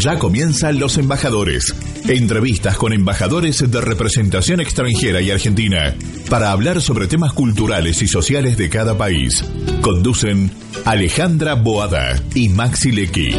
Ya comienzan los embajadores. Entrevistas con embajadores de representación extranjera y argentina para hablar sobre temas culturales y sociales de cada país. Conducen Alejandra Boada y Maxi Lecky.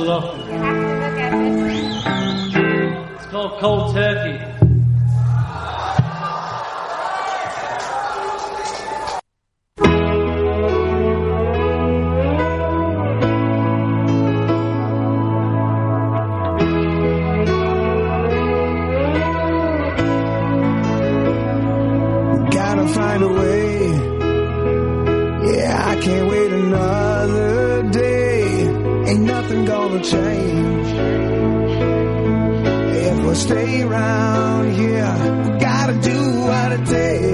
To look at it. It's called Cold Turkey. Gotta find a way. Yeah, I can't change. If we stay around here, we gotta do what it takes.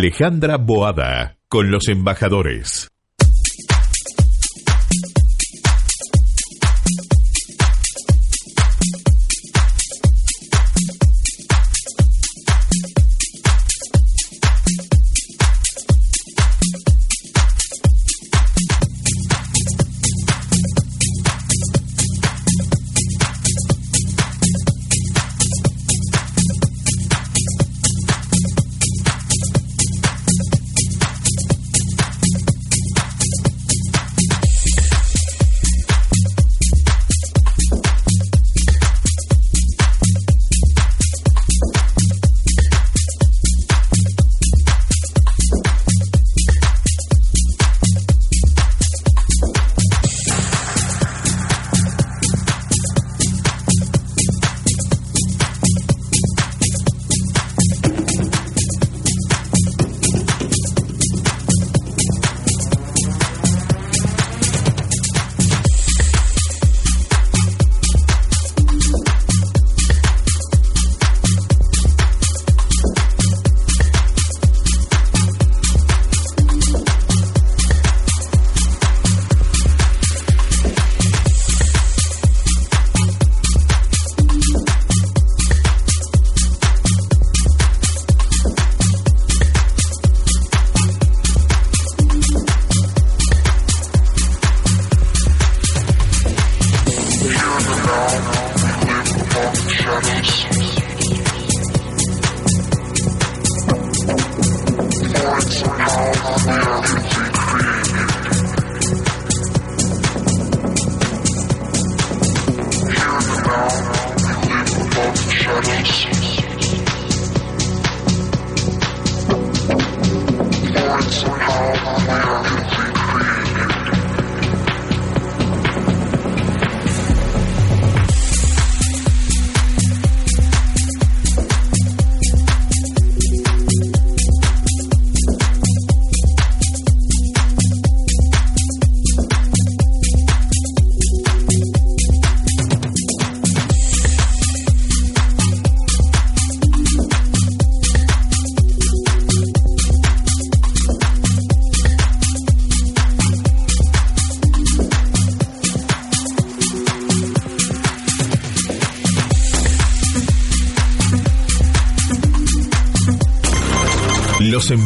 Alejandra Boada, con los embajadores.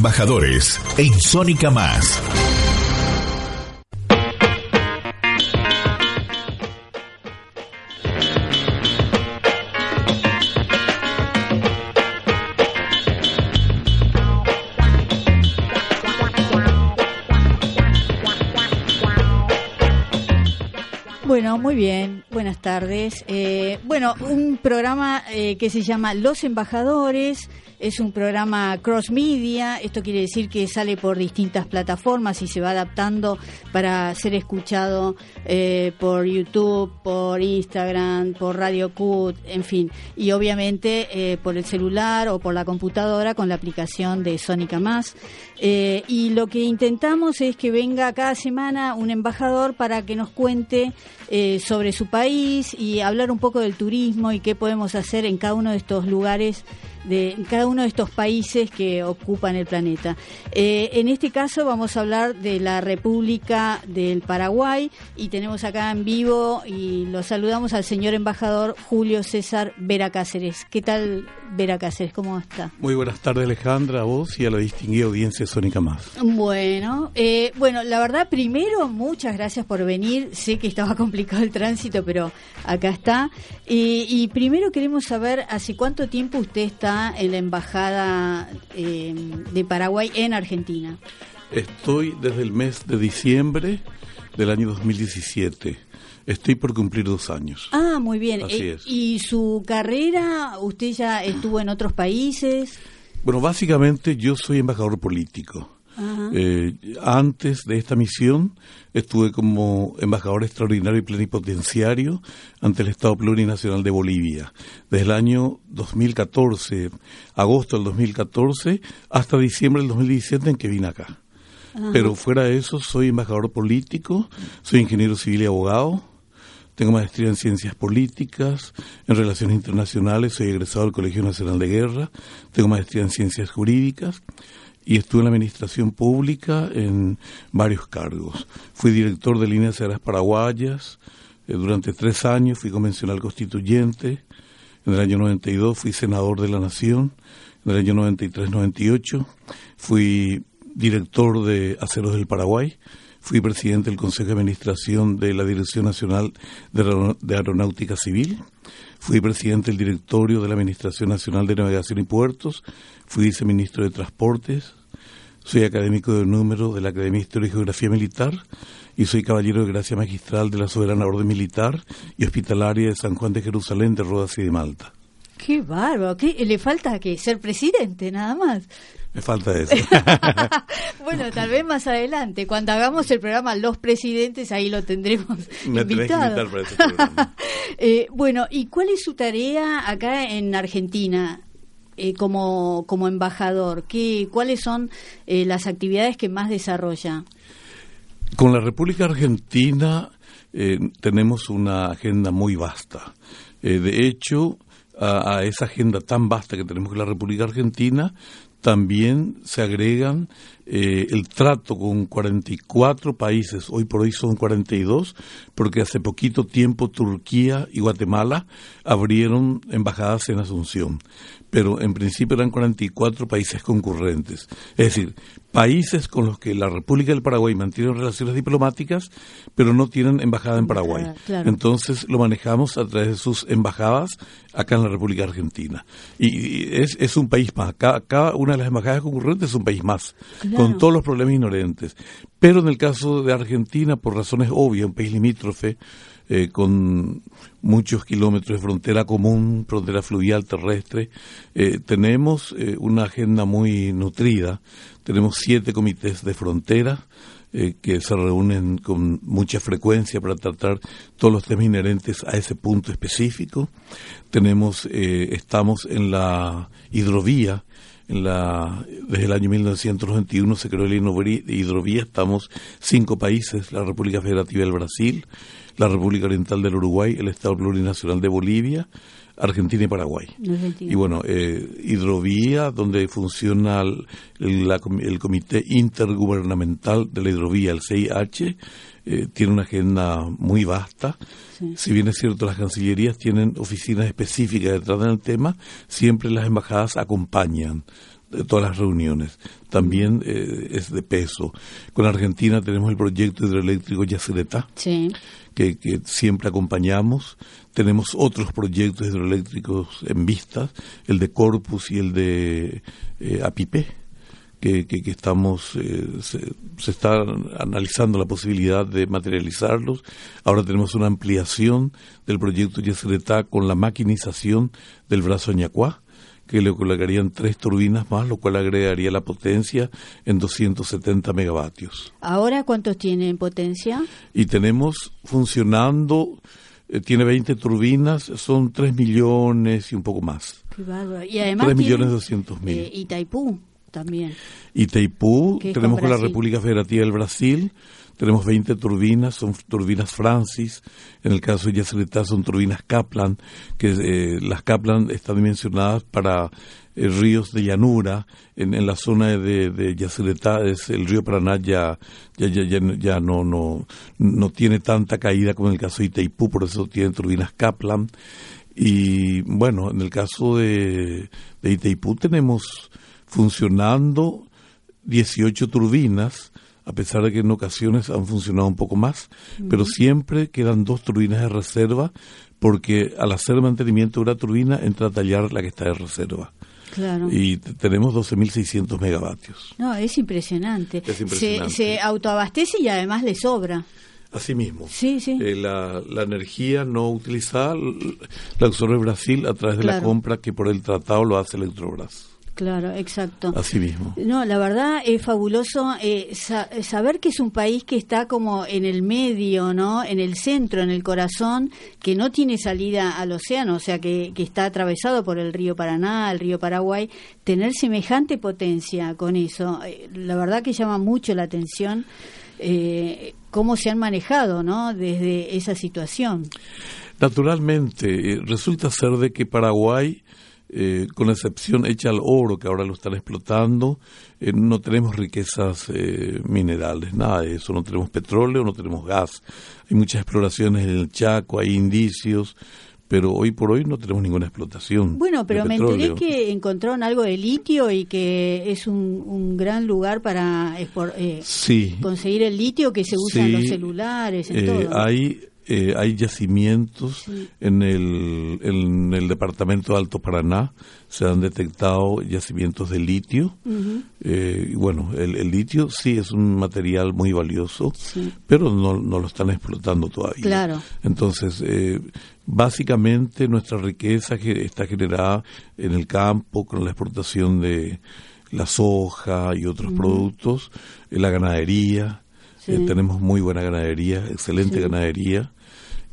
Embajadores en Sónica Más. Bueno, muy bien. Buenas tardes. Eh, bueno, un programa eh, que se llama Los Embajadores. Es un programa cross media, esto quiere decir que sale por distintas plataformas y se va adaptando para ser escuchado eh, por YouTube, por Instagram, por Radio Cut, en fin, y obviamente eh, por el celular o por la computadora con la aplicación de Sónica Más. Eh, y lo que intentamos es que venga cada semana un embajador para que nos cuente sobre su país y hablar un poco del turismo y qué podemos hacer en cada uno de estos lugares de cada uno de estos países que ocupan el planeta. Eh, en este caso vamos a hablar de la República del Paraguay y tenemos acá en vivo y lo saludamos al señor embajador Julio César Vera Cáceres. ¿Qué tal Vera Cáceres? ¿Cómo está? Muy buenas tardes Alejandra, a vos y a la distinguida audiencia Sónica Más. Bueno, eh, bueno, la verdad primero muchas gracias por venir. Sé que estaba complicado el tránsito, pero acá está. y primero queremos saber hace cuánto tiempo usted está en la Embajada eh, de Paraguay en Argentina? Estoy desde el mes de diciembre del año 2017. Estoy por cumplir dos años. Ah, muy bien. Eh, ¿Y su carrera? ¿Usted ya estuvo en otros países? Bueno, básicamente yo soy embajador político. Eh, antes de esta misión estuve como embajador extraordinario y plenipotenciario ante el Estado Plurinacional de Bolivia, desde el año 2014, agosto del 2014, hasta diciembre del 2017 en que vine acá. Pero fuera de eso, soy embajador político, soy ingeniero civil y abogado, tengo maestría en ciencias políticas, en relaciones internacionales, soy egresado del Colegio Nacional de Guerra, tengo maestría en ciencias jurídicas y estuve en la administración pública en varios cargos. Fui director de líneas aéreas paraguayas eh, durante tres años, fui convencional constituyente. En el año 92 fui senador de la Nación. En el año 93-98 fui director de Aceros del Paraguay. Fui presidente del Consejo de Administración de la Dirección Nacional de Aeronáutica Civil. Fui presidente del directorio de la Administración Nacional de Navegación y Puertos. Fui viceministro de Transportes. Soy académico de número de la Academia de Historia y Geografía Militar y soy caballero de gracia magistral de la Soberana Orden Militar y Hospitalaria de San Juan de Jerusalén, de Rodas y de Malta. Qué bárbaro, ¿Qué? le falta que ser presidente, nada más. Me falta eso. bueno, tal vez más adelante, cuando hagamos el programa Los Presidentes, ahí lo tendremos Me invitado. Que para ese programa. eh, bueno, ¿y cuál es su tarea acá en Argentina? Eh, como, como embajador, ¿qué, ¿cuáles son eh, las actividades que más desarrolla? Con la República Argentina eh, tenemos una agenda muy vasta. Eh, de hecho, a, a, esa agenda tan vasta que tenemos con la República Argentina, también se agregan eh, el trato con 44 países, hoy por hoy son 42, porque hace poquito tiempo Turquía y Guatemala abrieron embajadas en Asunción, pero en principio eran 44 países concurrentes, es decir, países con los que la República del Paraguay mantiene relaciones diplomáticas, pero no tienen embajada en Paraguay. Claro. Entonces lo manejamos a través de sus embajadas acá en la República Argentina. Y es, es un país más, cada, cada, una de las embajadas concurrentes es un país más. Claro. con todos los problemas inherentes. Pero en el caso de Argentina, por razones obvias, un país limítrofe, eh, con muchos kilómetros de frontera común, frontera fluvial terrestre, eh, tenemos eh, una agenda muy nutrida. Tenemos siete comités de frontera eh, que se reúnen con mucha frecuencia para tratar todos los temas inherentes a ese punto específico. Tenemos, estamos en la hidrovía, en la, desde el año 1991 se creó la hidrovía, estamos cinco países, la República Federativa del Brasil, la República Oriental del Uruguay, el Estado Plurinacional de Bolivia, Argentina y Paraguay. Argentina. Y bueno, eh, hidrovía, donde funciona el, la, el, Comité Intergubernamental de la Hidrovía, el CIH, eh, tiene una agenda muy vasta. Sí. Si bien es cierto, las cancillerías tienen oficinas específicas detrás del tema, siempre las embajadas acompañan de todas las reuniones. También eh, es de peso. Con Argentina tenemos el proyecto hidroeléctrico Yacyretá, sí. que, que, siempre acompañamos. Tenemos otros proyectos hidroeléctricos en vistas, el de Corpus y el de eh, Apipé. Que, que, que, estamos, eh, se, se, está analizando la posibilidad de materializarlos. Ahora tenemos una ampliación del proyecto Yacyretá con la maquinización del brazo Ñacuá, que le colocarían tres turbinas más, lo cual agregaría la potencia en 270 megavatios. ¿Ahora cuántos tiene en potencia? Y tenemos funcionando, eh, tiene 20 turbinas, son 3 millones y un poco más. Qué. Y además 3 millones tienen, 200 mil. Eh, Itaipú también. Itaipú, tenemos con con la. República Federativa del Brasil, tenemos 20 turbinas, son turbinas Francis, en el caso de Yacyretá son turbinas Kaplan, que eh, las Kaplan están dimensionadas para eh, ríos de llanura, en, en la zona de, de Yacyretá es el río Paraná ya, ya, ya, ya, ya no, no, no tiene tanta caída como en el caso de Itaipú, por eso tienen turbinas Kaplan. Y bueno, en el caso de, de Itaipú tenemos funcionando 18 turbinas, a pesar de que en ocasiones han funcionado un poco más, pero siempre quedan dos turbinas de reserva, porque al hacer mantenimiento de una turbina entra a tallar la que está de reserva. Claro. Y tenemos 12.600 megavatios. No, es impresionante. Es impresionante. Se, se autoabastece y además le sobra. Asimismo, Sí, sí. eh, la, la energía no utilizada la absorbe Brasil a través de la Claro. compra que por el tratado lo hace Electrobras. Claro, exacto. Asimismo. No, la verdad es fabuloso eh, sa- saber que es un país que está como en el medio, ¿no? En el centro, en el corazón, que no tiene salida al océano, o sea, que, que está atravesado por el río Paraná, el río Paraguay. Tener semejante potencia con eso, eh, la verdad que llama mucho la atención eh, cómo se han manejado, ¿no? Desde esa situación. Naturalmente, eh, resulta ser de que Paraguay eh, con excepción hecha al oro, que ahora lo están explotando, eh, no tenemos riquezas eh, minerales, nada de eso, no tenemos petróleo, no tenemos gas. Hay muchas exploraciones en el Chaco, hay indicios, pero hoy por hoy no tenemos ninguna explotación. Bueno, pero de me enteré que encontraron algo de litio y que es un, un gran lugar para eh, Sí, conseguir el litio que se usa en los celulares, en eh, todo. hay eh, hay yacimientos Sí. en el en el departamento de Alto Paraná se han detectado yacimientos de litio. Eh, y bueno el, el litio sí es un material muy valioso Sí. pero no, no lo están explotando todavía Claro. entonces eh, básicamente nuestra riqueza que está generada en el campo con la exportación de la soja y otros productos, eh, la ganadería, Sí. eh, tenemos muy buena ganadería, excelente Sí. ganadería,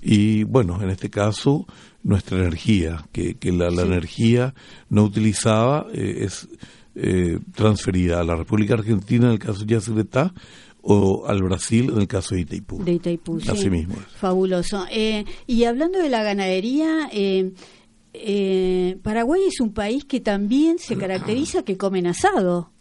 y bueno, en este caso nuestra energía, que, que la, la Sí. energía no utilizada eh, es eh, transferida a la República Argentina en el caso de Yacyretá o al Brasil en el caso de Itaipú. de Itaipú. sí. Así mismo es. Fabuloso. Eh, y hablando de la ganadería, eh, eh, Paraguay es un país que también se caracteriza que comen asado.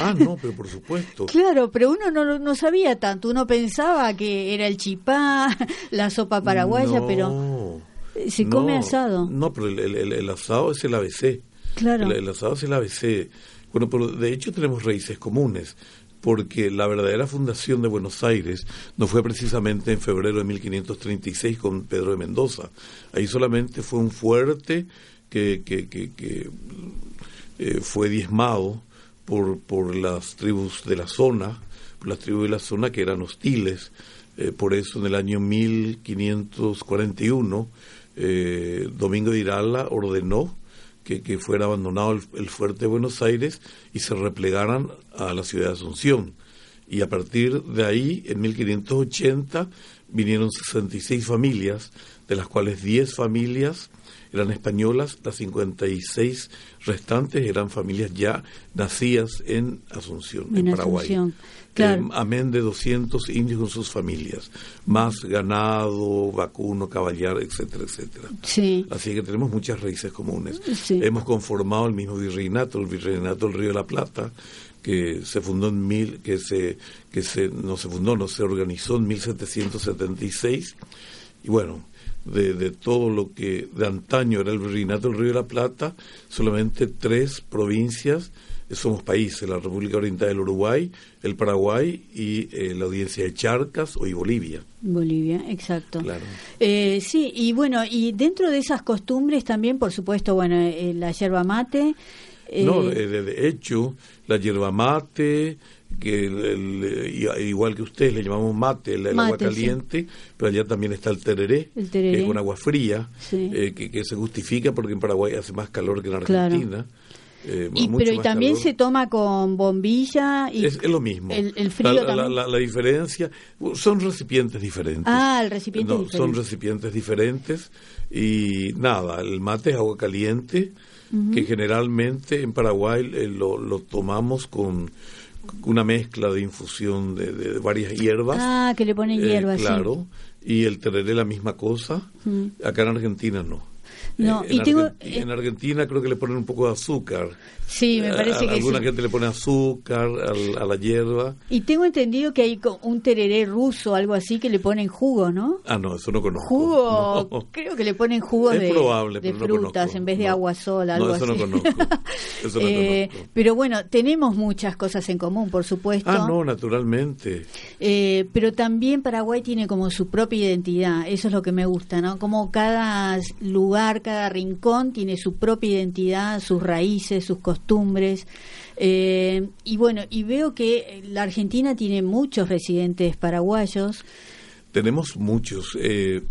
Ah, no, pero por supuesto. Claro, pero uno no, lo- no sabía tanto. Uno pensaba que era el chipá, la sopa paraguaya, No, pero eh, se come no, asado. No, pero el, el- el- el asado es el ABC. Claro. El, el asado es el ABC. Bueno, pero de hecho tenemos raíces comunes, porque la verdadera fundación de Buenos Aires no fue precisamente en febrero de 1536 con Pedro de Mendoza. Ahí solamente fue un fuerte que, que, que, que, eh, fue diezmado por, por las tribus de la zona, por las tribus de la zona que eran hostiles. Eh, por eso en el año 1541 eh, Domingo de Irala ordenó que, que fuera abandonado el, el fuerte de Buenos Aires y se replegaran a la ciudad de Asunción. Y a partir de ahí, en 1580, vinieron 66 familias, de las cuales 10 familias eran españolas, las 56 restantes eran familias ya nacidas en Asunción, en, En Paraguay. Asunción, claro. Eh, amén de 200 indios con sus familias, más ganado, vacuno, caballar, etcétera, etcétera. Sí. Así que tenemos muchas raíces comunes. Sí. Hemos conformado el mismo virreinato, el virreinato del Río de la Plata, que se fundó en mil, que se, que se, no se fundó, no se organizó en 1776. Y bueno, de, de todo lo que de antaño era el virreinato del Río de la Plata, solamente tres provincias eh, somos países, la República Oriental del Uruguay, el Paraguay y eh, la audiencia de Charcas hoy Bolivia. Bolivia, exacto. Claro. Eh, sí, y bueno, y dentro de esas costumbres también, por supuesto, bueno, eh, la yerba mate. No, eh, de, de hecho, la yerba mate, que el- el- i- igual que ustedes le llamamos mate, el, el agua sí. caliente, pero allá también está el tereré, tereré. que es con agua fría, Sí. eh, que, que se justifica porque en Paraguay hace más calor que en Claro. Argentina. eh, y, pero y también calor. se toma con bombilla y es, es lo mismo. El, el frío la, la- también. la- la diferencia, son recipientes diferentes. Ah, el recipiente No, es diferente. Son recipientes diferentes y nada, el mate es agua caliente que generalmente en Paraguay eh, lo, lo tomamos con una mezcla de infusión de, de varias hierbas. Ah, que le ponen eh, hierbas, sí. claro, y el tereré la misma cosa. Mm. Acá en Argentina no. No, Eh, y en, tengo- en Argentina creo que le ponen un poco de azúcar. Sí, me parece a- que alguna sí. gente le pone azúcar a la hierba. Y tengo entendido que hay un tereré ruso, algo así, que le ponen jugo, ¿no? Ah, no, eso no conozco. Jugo, No. creo que le ponen jugo Es de, probable, de no frutas conozco. en vez de No. agua sola, No, algo eso no así. conozco. Eso no Eh, conozco. Pero bueno, tenemos muchas cosas en común, por supuesto. Ah, no, naturalmente. Eh, pero también Paraguay tiene como su propia identidad, eso es lo que me gusta, ¿no? Como cada lugar, cada rincón tiene su propia identidad, sus raíces, sus costumbres. Eh, y bueno, y veo que la Argentina tiene muchos residentes paraguayos. Tenemos muchos. Eh,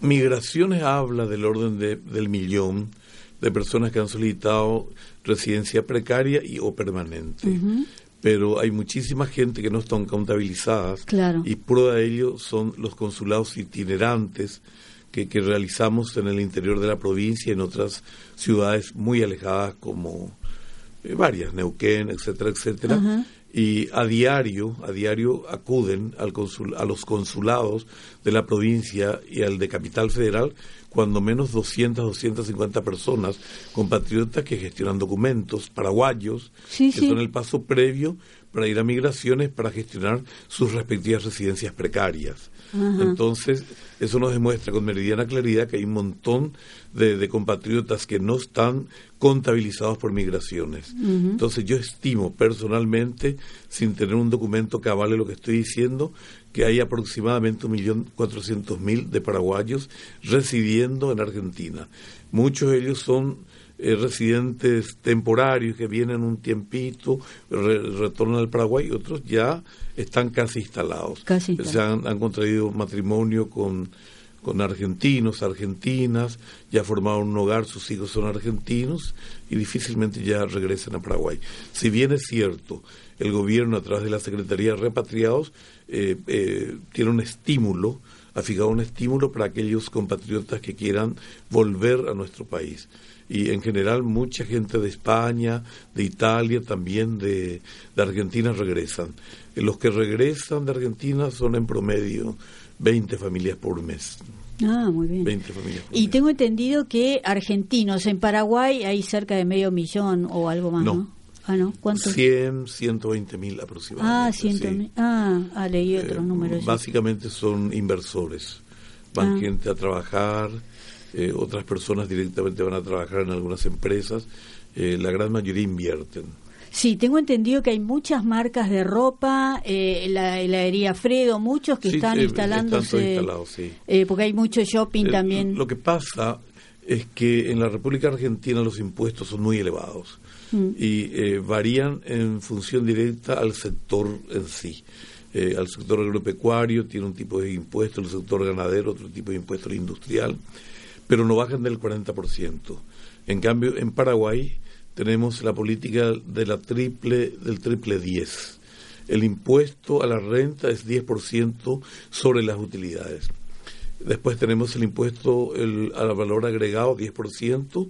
migraciones habla del orden de, del millón de personas que han solicitado residencia precaria y o permanente. Pero hay muchísima gente que no están contabilizadas Claro. y prueba de ello son los consulados itinerantes que, que realizamos en el interior de la provincia y en otras ciudades muy alejadas como eh, varias, Neuquén, etcétera, etcétera. Y a diario, a diario acuden al consul- a los consulados de la provincia y al de Capital Federal cuando menos 200, 250 personas, compatriotas que gestionan documentos, paraguayos, Sí, que sí. son el paso previo para ir a migraciones para gestionar sus respectivas residencias precarias. Entonces, eso nos demuestra con meridiana claridad que hay un montón de, de compatriotas que no están contabilizados por migraciones. Entonces, yo estimo personalmente, sin tener un documento que avale lo que estoy diciendo, que hay aproximadamente un millón cuatrocientos mil de paraguayos residiendo en Argentina. Muchos de ellos son eh, residentes temporarios que vienen un tiempito, re- retornan al Paraguay, y otros ya están casi instalados. Casi Se han contraído matrimonio con, con argentinos, argentinas, ya formaron un hogar, sus hijos son argentinos y difícilmente ya regresan a Paraguay. Si bien es cierto, el gobierno a través de la Secretaría de Repatriados eh, eh, tiene un estímulo, ha fijado un estímulo para aquellos compatriotas que quieran volver a nuestro país. Y en general mucha gente de España, de Italia, también de, de Argentina regresan. Eh, Los que regresan de Argentina son en promedio 20 familias por mes. Ah, muy bien. 20 familias por Y mes. tengo entendido que argentinos en Paraguay hay cerca de medio millón o algo más, ¿no? No. Ah, ¿no? ¿Cuántos? 100, 120 mil aproximadamente. Ah, ciento sí. mil. Ah, ah, leí Eh. Básicamente son inversores. Van Ah. gente a trabajar, eh, otras personas directamente van a trabajar en algunas empresas. Eh, la gran mayoría invierten. Sí, tengo entendido que hay muchas marcas de ropa, eh, la heladería Fredo, muchos que Sí, están instalándose. están sí. porque hay mucho shopping también. Lo que pasa es que en la República Argentina los impuestos son muy elevados Y eh, varían en función directa al sector en sí. Eh, al sector agropecuario tiene un tipo de impuesto, el sector ganadero otro tipo de impuesto, industrial, pero no bajan del 40%. En cambio, en Paraguay tenemos la política de la triple, del triple 10. El impuesto a la renta es 10% sobre las utilidades. Después tenemos el impuesto al valor agregado, 10%.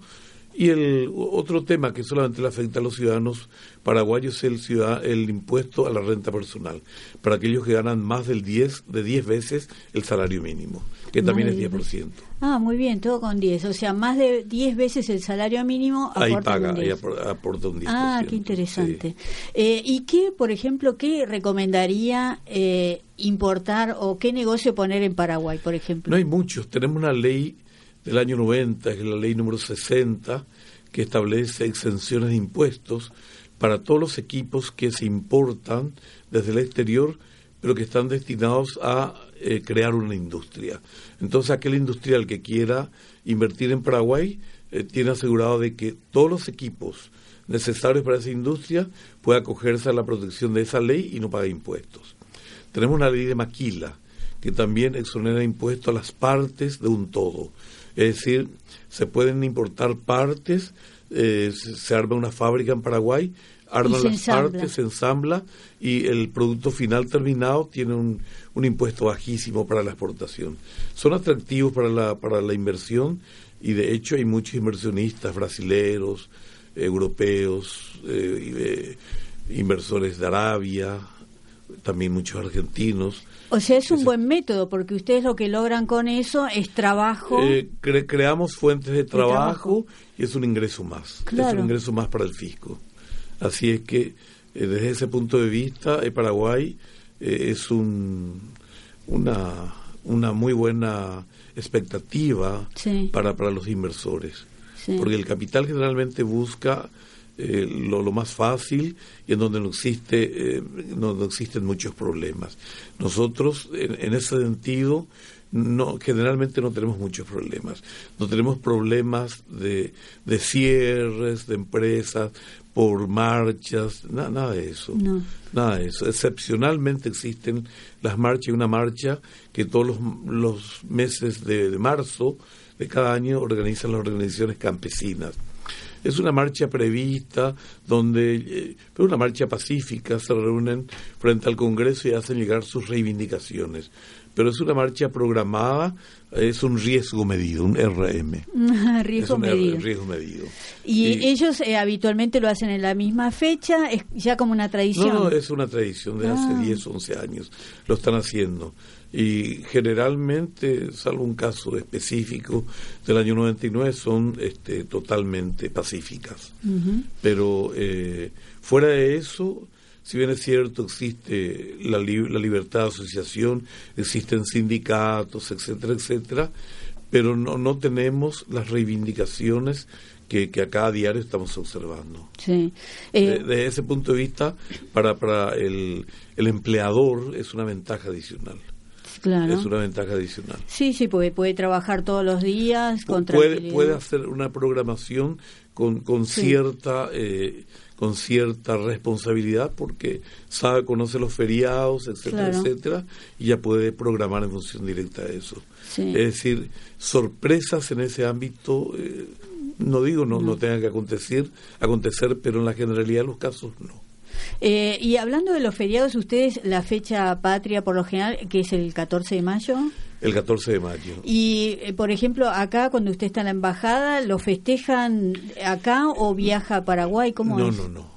Y el otro tema que solamente le afecta a los ciudadanos paraguayos es el, ciudad, el impuesto a la renta personal, para aquellos que ganan más del 10, de 10 veces el salario mínimo, que también de es 10 10%. Ah, muy bien, todo con 10. O sea, más de 10 veces el salario mínimo Ahí paga, un ahí 10. apor- aporta un 10%. Ah, qué interesante. sí. Eh, ¿Y qué, por ejemplo, qué recomendaría eh, importar o qué negocio poner en Paraguay, por ejemplo? No hay muchos. Tenemos una ley del año 90, que es la ley número 60, que establece exenciones de impuestos para todos los equipos que se importan desde el exterior, pero que están destinados a eh, crear una industria. Entonces, aquel industrial que quiera invertir en Paraguay eh, tiene asegurado de que todos los equipos necesarios para esa industria pueda acogerse a la protección de esa ley y no paga impuestos. Tenemos una ley de maquila que también exonera impuestos a las partes de un todo. Es decir, se pueden importar partes, eh, se, arma una fábrica en Paraguay, arman las ensambla. partes, se ensambla y el producto final terminado tiene un, un impuesto bajísimo para la exportación. Son atractivos para la, para la inversión y de hecho hay muchos inversionistas brasileros, europeos, eh, eh, inversores de Arabia, también muchos argentinos. O sea, es un buen método porque ustedes lo que logran con eso es trabajo. Eh, cre- creamos fuentes de trabajo, trabajo. y es un ingreso más. Es Claro. un ingreso más para el fisco. Así es que eh, desde ese punto de vista, eh, Paraguay eh, es un, una, una muy buena expectativa Sí. para, para los inversores. Sí. Porque el capital generalmente busca eh, lo, lo más fácil y en donde no existe eh, existen muchos problemas. Nosotros, en, en ese sentido, no generalmente no tenemos muchos problemas. No tenemos problemas de, de cierres de empresas por marchas, na- nada de eso. No. Nada de eso. Excepcionalmente existen las marchas, y una marcha que todos los, los meses de, de marzo de cada año organizan las organizaciones campesinas. Es una marcha prevista donde, eh, pero una marcha pacífica, se reúnen frente al Congreso y hacen llegar sus reivindicaciones. pero es una marcha programada, es un riesgo medido, un RM. riesgo es un medido. riesgo medido. Y, ellos eh, habitualmente lo hacen en la misma fecha, es ya como una tradición. No, no, es una tradición de hace Ah. 10, 11 años. Lo están haciendo. Y generalmente, salvo un caso específico del año 99, son este, totalmente pacíficas. Pero eh, fuera de eso, si bien es cierto, existe la, li- la libertad de asociación, existen sindicatos, etcétera, etcétera, pero no, no tenemos las reivindicaciones que, que acá a diario estamos observando. Sí. Eh, De- Desde ese punto de vista, para, para el, el empleador es una ventaja adicional. Claro. Es una ventaja adicional. Sí, sí, puede, puede trabajar todos los días con puede, puede hacer una programación con, con Sí. cierta eh, con cierta responsabilidad porque sabe, conoce los feriados, etcétera, Claro. etcétera, y ya puede programar en función directa de eso. Sí. Es decir, sorpresas en ese ámbito, eh, no digo no, no tengan que acontecer, acontecer, pero en la generalidad de los casos no. Eh, y hablando de los feriados, ustedes la fecha patria por lo general, que es el 14 de mayo, El 14 de mayo. y eh, por ejemplo acá cuando usted está en la embajada, ¿lo festejan acá o viaja a Paraguay? ¿Cómo no, es? no, no.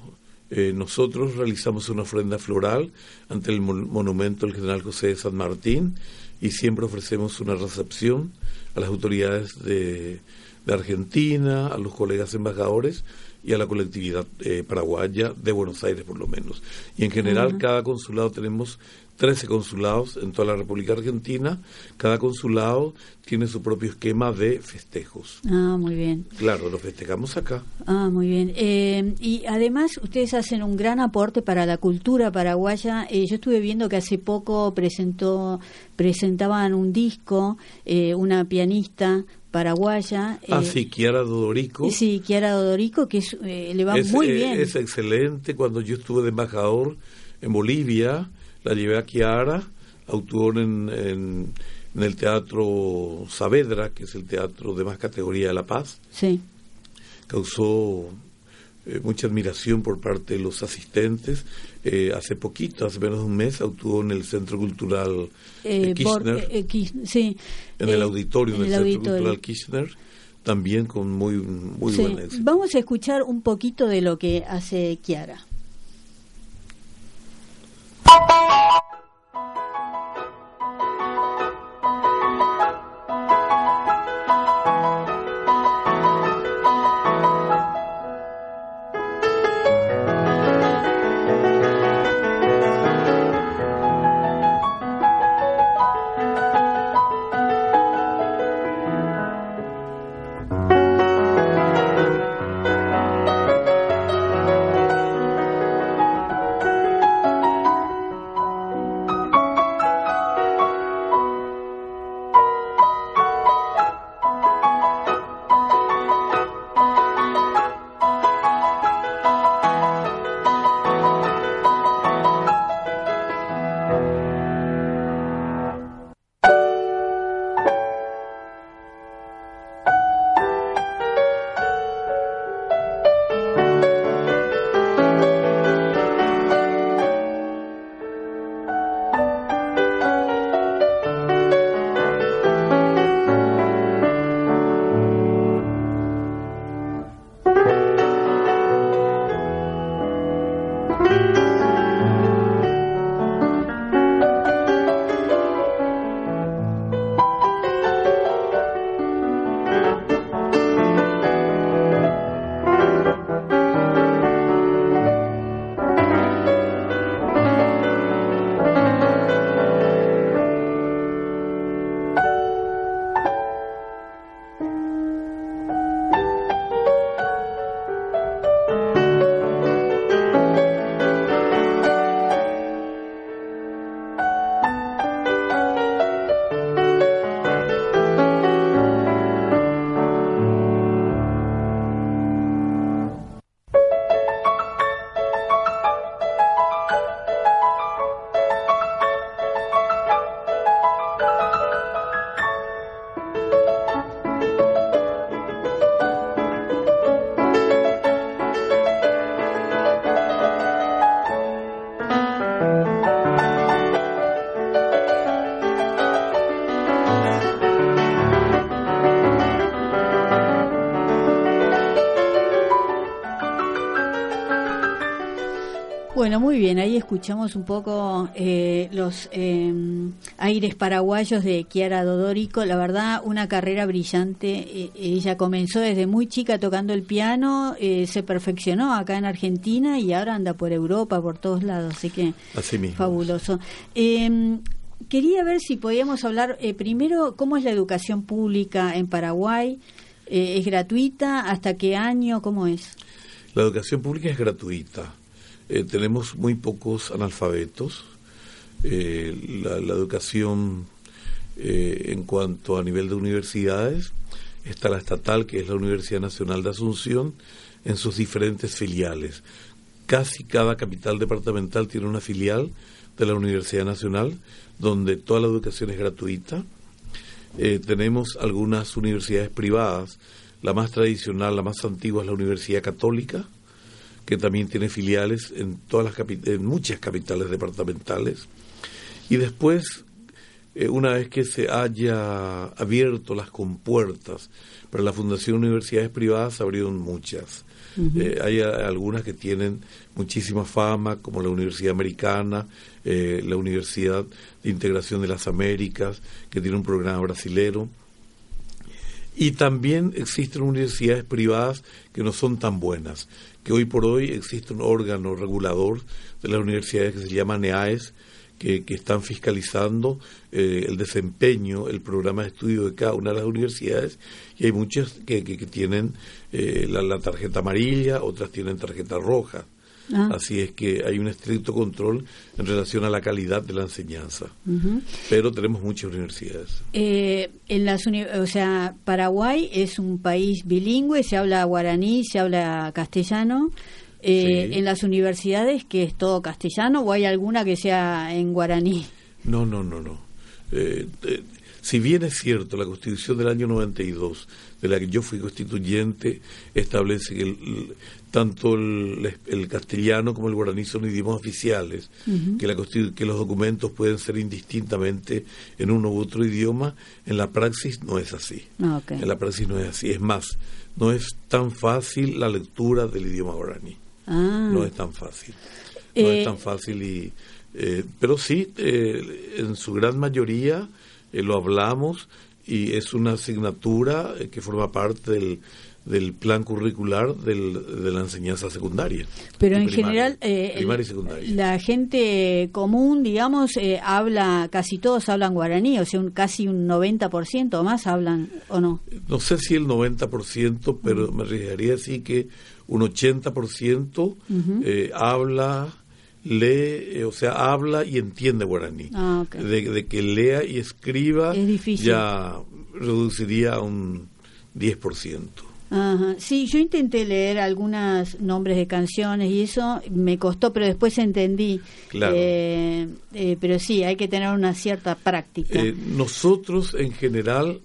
Eh, nosotros realizamos una ofrenda floral ante el mon- monumento del general José de San Martín y siempre ofrecemos una recepción a las autoridades de, de Argentina, a los colegas embajadores y a la colectividad eh, paraguaya de Buenos Aires por lo menos. Y en general cada consulado tenemos 13 consulados en toda la República Argentina. Cada consulado tiene su propio esquema de festejos. Ah, muy bien. Claro, lo festejamos acá. Ah, muy bien. Eh, y además ustedes hacen un gran aporte para la cultura paraguaya. Eh, yo estuve viendo que hace poco presentó presentaban un disco, eh, una pianista paraguaya. Ah, eh, sí, Kiara Dodorico. Sí, Kiara Dodorico, que es, eh, le va es, muy eh, bien. es excelente. Cuando yo estuve de embajador en Bolivia, la llevé a Kiara, actuó en, en, en el Teatro Saavedra, que es el teatro de más categoría de La Paz. Sí. Causó eh, mucha admiración por parte de los asistentes. Eh, hace poquito, hace menos de un mes, actuó en el Centro Cultural Eh, eh, Kirchner, Kirch- sí. en el auditorio del el Centro auditorio. Cultural Kirchner, también con muy, muy Sí. buen éxito. Vamos a escuchar un poquito de lo que hace Kiara. Thank you. Bueno, muy bien, ahí escuchamos un poco eh, los eh, aires paraguayos de Kiara Dodorico. La verdad, una carrera brillante. Eh, ella comenzó desde muy chica tocando el piano, eh, se perfeccionó acá en Argentina y ahora anda por Europa, por todos lados. Así que Así mismo. fabuloso. Eh, quería ver si podíamos hablar eh, primero cómo es la educación pública en Paraguay. Eh, ¿Es gratuita? ¿Hasta qué año? ¿Cómo es? La educación pública es gratuita. Eh, tenemos muy pocos analfabetos. Eh, la, educación eh, en cuanto a nivel de universidades está la estatal, que es la Universidad Nacional de Asunción, en sus diferentes filiales. Casi cada capital departamental tiene una filial de la Universidad Nacional, donde toda la educación es gratuita. Tenemos algunas universidades privadas. La más tradicional, la más antigua es la Universidad Católica, que también tiene filiales en todas las en muchas capitales departamentales. Y después, eh, una vez que se haya abierto las compuertas para la Fundación de Universidades Privadas, se abrieron muchas. Eh, hay a- algunas que tienen muchísima fama, como la Universidad Americana, eh, la Universidad de Integración de las Américas, que tiene un programa brasilero. Y también existen universidades privadas que no son tan buenas, que hoy por hoy existe un órgano regulador de las universidades que se llama NEAES, que, que están fiscalizando eh, el desempeño, el programa de estudio de cada una de las universidades, y hay muchas que, que, tienen eh, la, la tarjeta amarilla, otras tienen tarjeta roja. Ah. Así es que hay un estricto control en relación a la calidad de la enseñanza. Pero tenemos muchas universidades. Eh, en las uni- o sea, Paraguay es un país bilingüe, se habla guaraní, se habla castellano. Eh, Sí. En las universidades, que es todo castellano, o hay alguna que sea en guaraní? No, no, no, no. Eh, eh, si bien es cierto, la Constitución del año 92, de la que yo fui constituyente, establece que el- tanto el, el castellano como el guaraní son idiomas oficiales, que, la, que los documentos pueden ser indistintamente en uno u otro idioma, en la praxis no es así. Ah. En la praxis no es así. Es más, no es tan fácil la lectura del idioma guaraní Ah, no es tan fácil. No Eh, es tan fácil y eh, pero sí eh, en su gran mayoría eh, lo hablamos y es una asignatura eh, que forma parte del, del plan curricular del- de la enseñanza secundaria. pero en primaria, general, eh, y secundaria. la gente común, digamos, eh, habla, casi todos hablan guaraní, o sea, un, casi un 90% o más hablan, ¿o no? No sé si el 90%, pero me arriesgaría a decir que un 80% eh, habla, lee, eh, o sea, habla y entiende guaraní. Ah, ok. de, de que lea y escriba Es ya reduciría a un 10%. Ajá. Sí, yo intenté leer algunos nombres de canciones y eso me costó, pero después entendí. Claro. Eh, eh, pero sí, hay que tener una cierta práctica. Eh, nosotros en general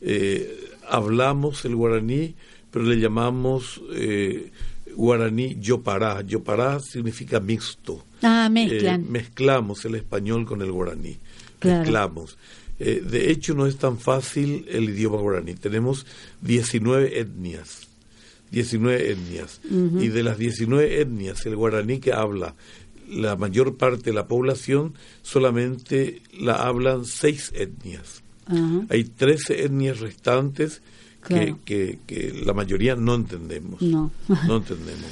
eh, hablamos el guaraní, pero le llamamos eh, guaraní yopará. Yopará significa mixto. ah, mezclan. Mezclamos el español con el guaraní. Claro. Mezclamos. Eh, de hecho, no es tan fácil el idioma guaraní. Tenemos 19 etnias. 19 etnias. Y de las 19 etnias, el guaraní que habla la mayor parte de la población, solamente la hablan 6 etnias. Hay 13 etnias restantes Claro. que, que, que la mayoría no entendemos. No. no entendemos.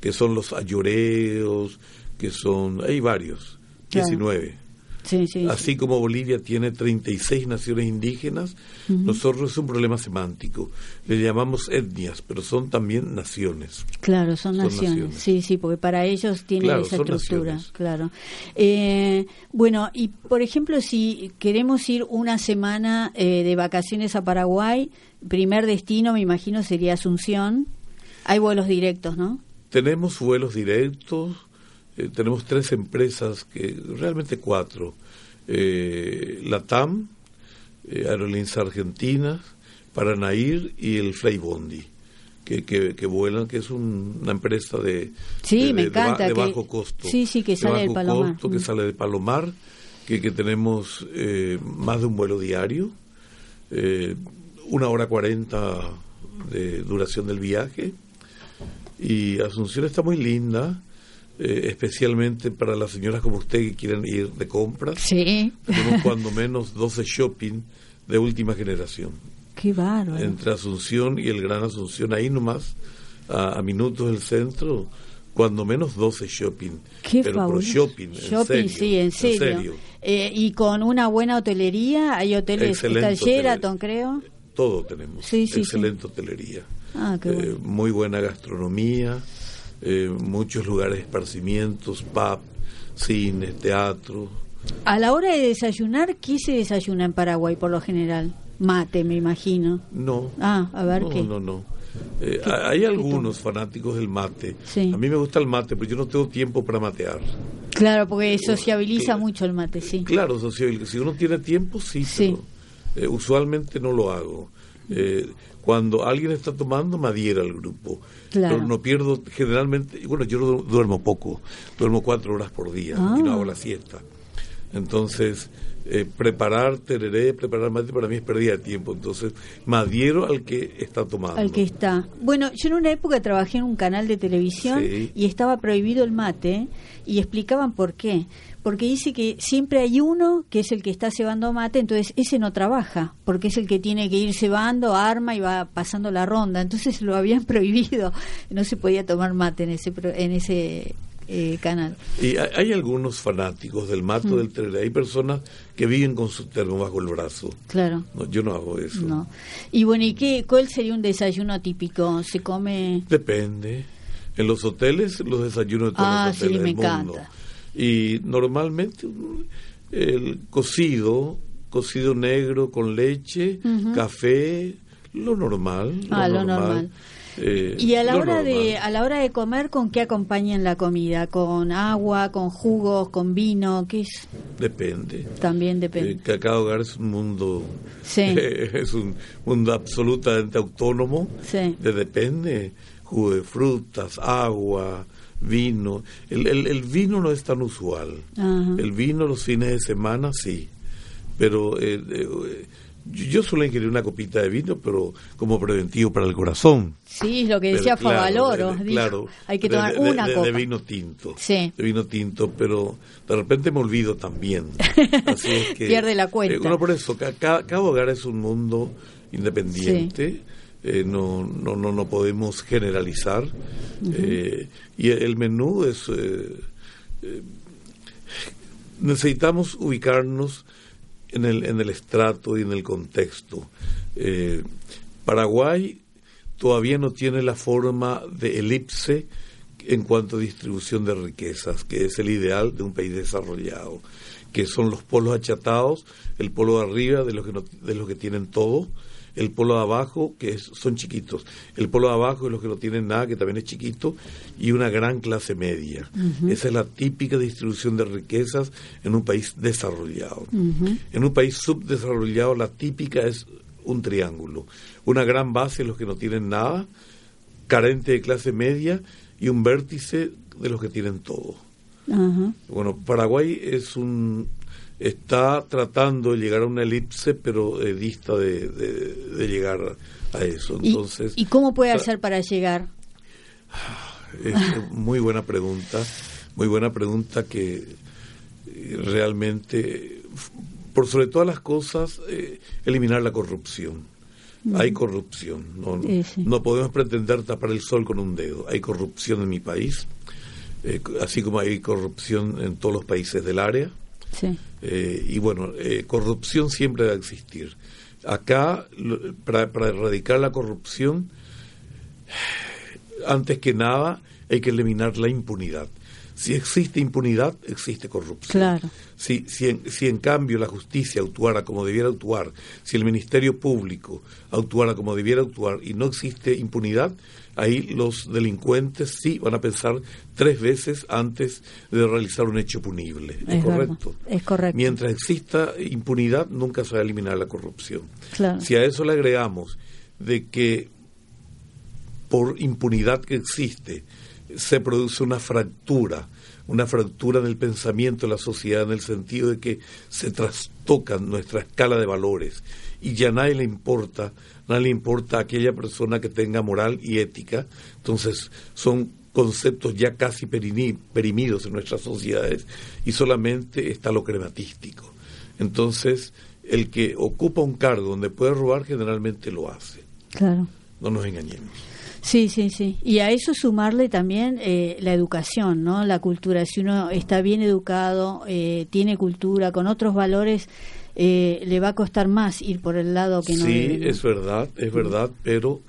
Que son los ayoreos, que son... Hay varios, Claro. 19. Sí, sí, Así como Bolivia tiene 36 naciones indígenas, nosotros es un problema semántico. Le llamamos etnias, pero son también naciones. Claro, son, Son naciones. naciones. Sí, sí, porque para ellos tienen Claro, esa estructura. naciones. Claro. Eh, bueno, y por ejemplo, si queremos ir una semana eh, de vacaciones a Paraguay, primer destino, me imagino, sería Asunción. Hay vuelos directos, ¿no? Tenemos vuelos directos, eh, tenemos tres empresas, que realmente cuatro. Eh, la TAM, eh, Aerolíneas Argentinas, Paranair y el Flybondi, que, que, que vuelan, que es un- una empresa de, Sí, de- me de- de encanta de que- bajo costo. sí, sí, que De sale del bajo Palomar. costo, que Mm. sale de Palomar, que, que tenemos eh, más de un vuelo diario, eh, una hora cuarenta de duración del viaje y Asunción está muy linda. Eh, especialmente para las señoras como usted que quieren ir de compras. Sí. Tenemos cuando menos 12 shopping de última generación. Qué bárbaro. Entre Asunción y el Gran Asunción, ahí nomás, a, a minutos del centro, cuando menos 12 shopping. Qué pero shopping, en Shopping, serio, sí, en serio. Eh, y con una buena hotelería, hay hoteles, Excelente Sheraton, creo. Todo tenemos. Sí, sí, Excelente hotelería. Ah, qué Eh, muy buena gastronomía, eh, muchos lugares de esparcimientos, pub, cine, teatro. A la hora de desayunar, ¿qué se desayuna en Paraguay por lo general? Mate, me imagino. No. Ah, a ver no, qué. No, no. Eh, hay algunos fanáticos del mate. Sí. A mí me gusta el mate, pero yo no tengo tiempo para matear. Claro, porque sociabiliza Claro. mucho el mate, sí. Claro, socio, si uno tiene tiempo, sí, Sí. pero eh, usualmente no lo hago. Eh, cuando alguien está tomando, me adhiera al grupo. Claro. Pero no pierdo, generalmente, bueno, yo duermo poco, duermo cuatro horas por día Ah. y no hago la siesta. Entonces, eh, preparar tereré, preparar mate para mí es pérdida de tiempo. Entonces, me adhiero al que está tomando. Al que está. Bueno, yo en una época trabajé en un canal de televisión Sí. y estaba prohibido el mate y explicaban por qué. Porque dice que siempre hay uno que es el que está cebando mate, entonces ese no trabaja, porque es el que tiene que ir cebando, arma y va pasando la ronda. Entonces lo habían prohibido, no se podía tomar mate en ese en ese eh, canal. Y hay, algunos fanáticos del mate Mm. del tereré. Hay personas que viven con su termo bajo el brazo. Claro. No, yo no hago eso. No. Y bueno, ¿y qué, cuál sería un desayuno típico? ¿Se come Depende. En los hoteles, los desayunos de todos Ah, los sí, hoteles me del mundo. encanta. Y normalmente el cocido, cocido negro con leche, café, lo normal. Ah, lo normal. Eh, Y a la hora de a la hora de comer, ¿con qué acompañan la comida? ¿Con agua, con jugos, con vino? ¿Qué es? Depende. También Eh, depende. que cada hogar es un mundo Sí. es un mundo absolutamente autónomo Sí. de depende jugo de frutas agua vino el, el, el vino no es tan usual Ajá. el vino los fines de semana sí pero eh, eh, yo, yo suelo ingerir una copita de vino pero como preventivo para el corazón Sí, es lo que decía Favaloro. de- claro, hay que tomar de- una de, copa. de vino tinto. Sí. De vino tinto, pero de repente me olvido también. Así es que, Pierde la cuenta. eh, bueno, por eso, ca- ca- cada, hogar es un mundo independiente. Eh, no, no, no, no podemos generalizar. eh, y el menú es. eh, necesitamos ubicarnos en el, en el estrato y en el contexto. Paraguay todavía no tiene la forma de elipse en cuanto a distribución de riquezas, que es el ideal de un país desarrollado, que son los polos achatados, el polo de arriba de los que, no- de los que tienen todo, el polo de abajo, que es- son chiquitos, el polo de abajo es los que no tienen nada, que también es chiquito, y una gran clase media. Esa es la típica distribución de riquezas en un país desarrollado. En un país subdesarrollado la típica es un triángulo, una gran base los que no tienen nada, carente de clase media y un vértice de los que tienen todo. Bueno, Paraguay es un está tratando de llegar a una elipse, pero eh, dista de, de- de llegar a eso. ¿Y, Entonces, ¿Y cómo puede hacer para llegar? es muy buena pregunta, muy buena pregunta que eh, realmente, por sobre todas las cosas, eh, eliminar la corrupción. Hay corrupción, no, Sí, sí. no podemos pretender tapar el sol con un dedo. Hay corrupción en mi país, eh, así como hay corrupción en todos los países del área. Sí. Eh, y bueno, eh, corrupción siempre va a existir. Acá, para erradicar la corrupción, antes que nada, hay que eliminar la impunidad. Si existe impunidad, existe corrupción. Claro. Si, si, en, si en cambio la justicia actuara como debiera actuar, si el Ministerio Público actuara como debiera actuar y no existe impunidad, ahí los delincuentes sí van a pensar tres veces antes de realizar un hecho punible. ¿Es, Es verdad, correcto? es correcto. Mientras exista impunidad, nunca se va a eliminar la corrupción. Claro. Si a eso le agregamos de que por impunidad que existe se produce una fractura, una fractura en el pensamiento de la sociedad en el sentido de que se trastoca nuestra escala de valores y ya nadie le importa, nadie le importa a aquella persona que tenga moral y ética, entonces son conceptos ya casi perimidos en nuestras sociedades y solamente está lo crematístico. Entonces, el que ocupa un cargo donde puede robar generalmente lo hace. Claro. No nos engañemos. Sí, sí, sí. Y a eso sumarle también eh, la educación, ¿no? La cultura. Si uno está bien educado, eh, tiene cultura, con otros valores, eh, le va a costar más ir por el lado que no sí, es verdad, es verdad, pero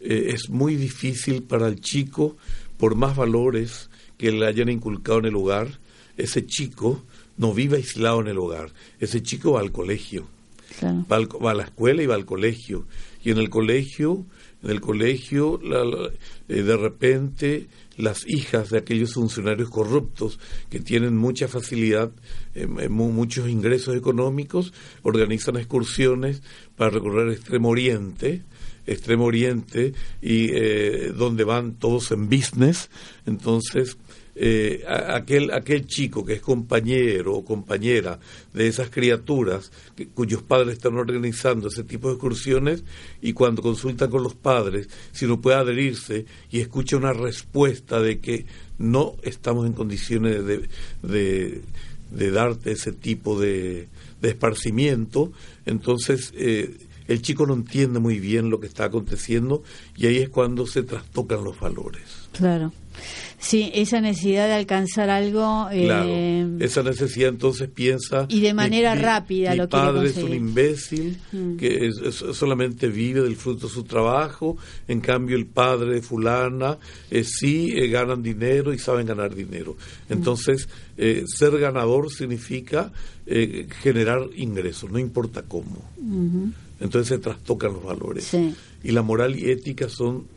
eh, es muy difícil para el chico, por más valores que le hayan inculcado en el hogar, ese chico no vive aislado en el hogar, ese chico va al colegio, Claro. va, al- va a la escuela y va al colegio, y en el colegio, en el colegio, la- la- eh, de repente las hijas de aquellos funcionarios corruptos que tienen mucha facilidad, eh, eh, mu- muchos ingresos económicos, organizan excursiones para recorrer Extremo Oriente, Extremo Oriente, y eh, donde van todos en business, entonces eh, aquel, aquel chico que es compañero o compañera de esas criaturas cuyos padres están organizando ese tipo de excursiones y cuando consulta con los padres si no puede adherirse y escucha una respuesta de que no estamos en condiciones de, de, de darte ese tipo de, de esparcimiento, entonces eh, el chico no entiende muy bien lo que está aconteciendo y ahí es cuando se trastocan los valores. Claro. Sí, esa necesidad de alcanzar algo. eh, Claro, esa necesidad entonces piensa y de manera mi- mi- rápida mi lo quiere padre es un imbécil Mm. que es- es- solamente vive del fruto de su trabajo en cambio el padre de fulana eh, sí eh, ganan dinero y saben ganar dinero Mm. entonces eh, ser ganador significa eh, generar ingresos no importa cómo entonces se trastocan los valores Sí. y la moral y ética son eh,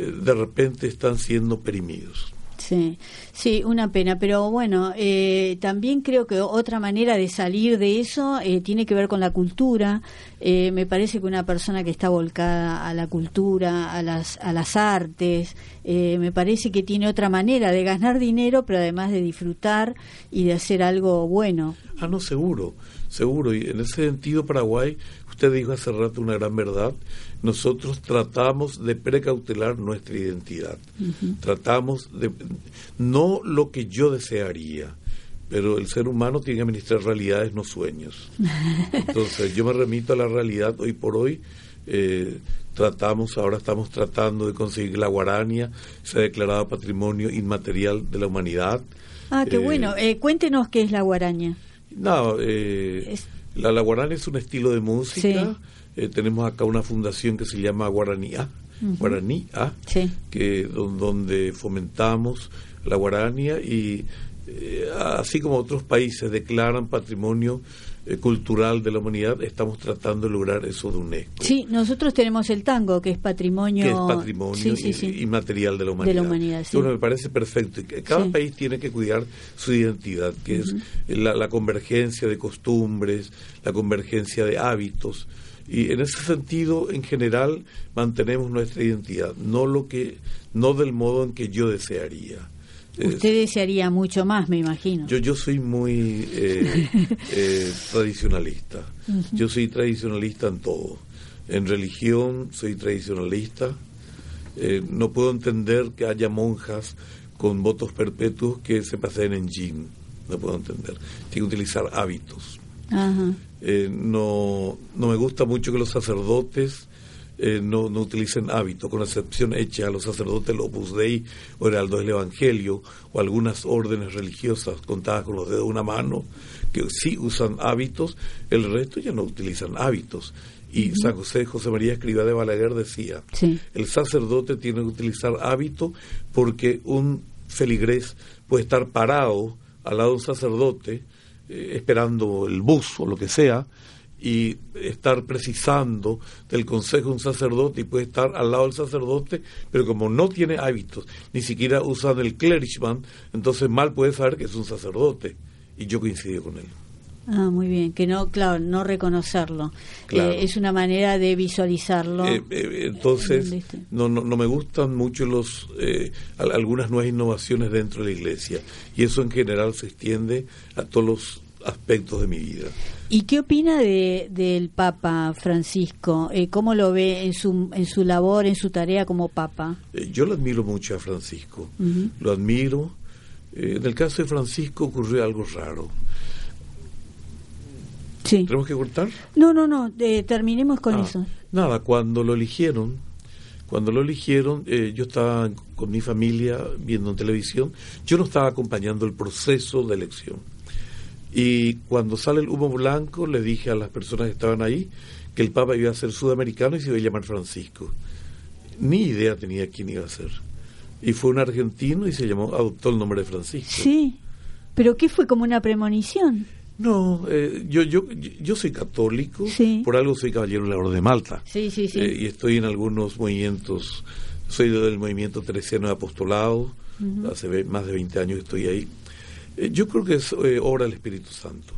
de repente están siendo perimidos Sí, sí, una pena, pero bueno, eh, también creo que otra manera de salir de eso eh, tiene que ver con la cultura. Eh, me parece que una persona que está volcada a la cultura, a las, a las artes, eh, me parece que tiene otra manera de ganar dinero, pero además de disfrutar y de hacer algo bueno. Ah, no, seguro, seguro. Y en ese sentido, Paraguay, usted dijo hace rato una gran verdad, nosotros tratamos de precautelar nuestra identidad. Tratamos de, no lo que yo desearía, pero el ser humano tiene que administrar realidades, no sueños. Entonces, yo me remito a la realidad hoy por hoy. eh, tratamos, ahora estamos tratando de conseguir la guarania, se ha declarado patrimonio inmaterial de la humanidad. Ah, qué Eh, bueno. Eh, cuéntenos qué es la guaraña. no, eh, Es- la, la guarana es un estilo de música. Eh, tenemos acá una fundación que se llama Guaraní A, Guaraní A, Sí. que don- donde fomentamos la guarania y eh, así como otros países declaran patrimonio eh, cultural de la humanidad, estamos tratando de lograr eso de UNESCO. Sí, nosotros tenemos el tango, que es patrimonio. que es patrimonio Sí, sí, inmaterial de la humanidad. De la humanidad, sí. Bueno, me parece perfecto. Cada país tiene que cuidar su identidad, que es la, la convergencia de costumbres, la convergencia de hábitos. Y en ese sentido, en general, mantenemos nuestra identidad, no lo que, no del modo en que yo desearía. Es- Usted desearía mucho más, me imagino. yo, yo soy muy eh, eh, tradicionalista. Yo soy tradicionalista en todo. En religión soy tradicionalista. Eh, no puedo entender que haya monjas con votos perpetuos que se pasen en jean. No puedo entender. Tiene que utilizar hábitos. Ajá. Eh, no, no me gusta mucho que los sacerdotes eh, no, no utilicen hábitos, con excepción hecha a los sacerdotes del Opus Dei o Heraldo del Evangelio o algunas órdenes religiosas contadas con los dedos de una mano, que sí usan hábitos, el resto ya no utilizan hábitos. Y San José José María Escrivá de Balaguer decía, Sí. el sacerdote tiene que utilizar hábito porque un feligrés puede estar parado al lado de un sacerdote eh, esperando el bus o lo que sea y estar precisando del consejo de un sacerdote y puede estar al lado del sacerdote, pero como no tiene hábitos, ni siquiera usan el clergyman, entonces mal puede saber que es un sacerdote. Y yo coincido con él. Ah, muy bien. Que no, claro, no reconocerlo. Claro. Eh, es una manera de visualizarlo. Eh, eh, entonces, no, no, no me gustan mucho los eh, al- algunas nuevas innovaciones dentro de la iglesia. Y eso en general se extiende a todos los aspectos de mi vida. ¿Y qué opina de, del Papa Francisco? Eh, ¿Cómo lo ve en su, en su labor, en su tarea como Papa? Eh, yo lo admiro mucho a Francisco, lo admiro. Eh, en el caso de Francisco ocurrió algo raro. Sí. ¿Tenemos que cortar? No, no, no, eh, terminemos con Ah, eso. Nada, cuando lo eligieron, cuando lo eligieron, eh, yo estaba con mi familia viendo en televisión, yo no estaba acompañando el proceso de elección. Y cuando sale el humo blanco, le dije a las personas que estaban ahí que el Papa iba a ser sudamericano y se iba a llamar Francisco. Ni idea tenía quién iba a ser. Y fue un argentino y se llamó, adoptó el nombre de Francisco. Sí. ¿Pero qué fue como una premonición? No, eh, yo, yo, yo soy católico, Sí. por algo soy caballero de la Orden de Malta. Sí, sí, sí. Eh, y estoy en algunos movimientos, soy del movimiento teresiano de apostolado, hace más de 20 años estoy ahí. Eh, yo creo que es eh, obra del Espíritu Santo.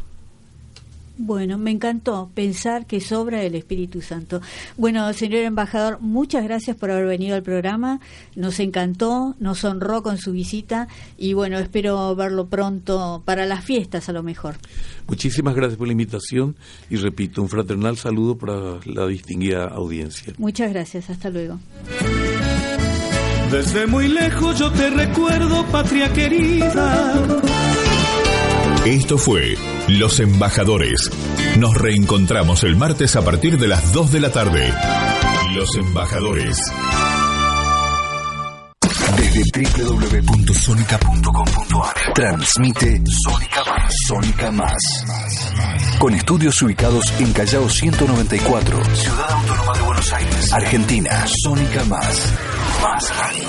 Bueno, me encantó pensar que sobra el Espíritu Santo. Bueno, señor embajador, muchas gracias por haber venido al programa. Nos encantó, nos honró con su visita y bueno, espero verlo pronto para las fiestas a lo mejor. Muchísimas gracias por la invitación y repito, un fraternal saludo para la distinguida audiencia. Muchas gracias, hasta luego. Desde muy lejos yo te recuerdo, patria querida. Esto fue Los Embajadores. Nos reencontramos el martes a partir de las 2 de la tarde. Los Embajadores. Desde www.sonica.com.ar Transmite Sónica. Sónica Más. Con estudios ubicados en Callao 194, Ciudad Autónoma de Buenos Aires, Argentina. Sónica Más. Más radio.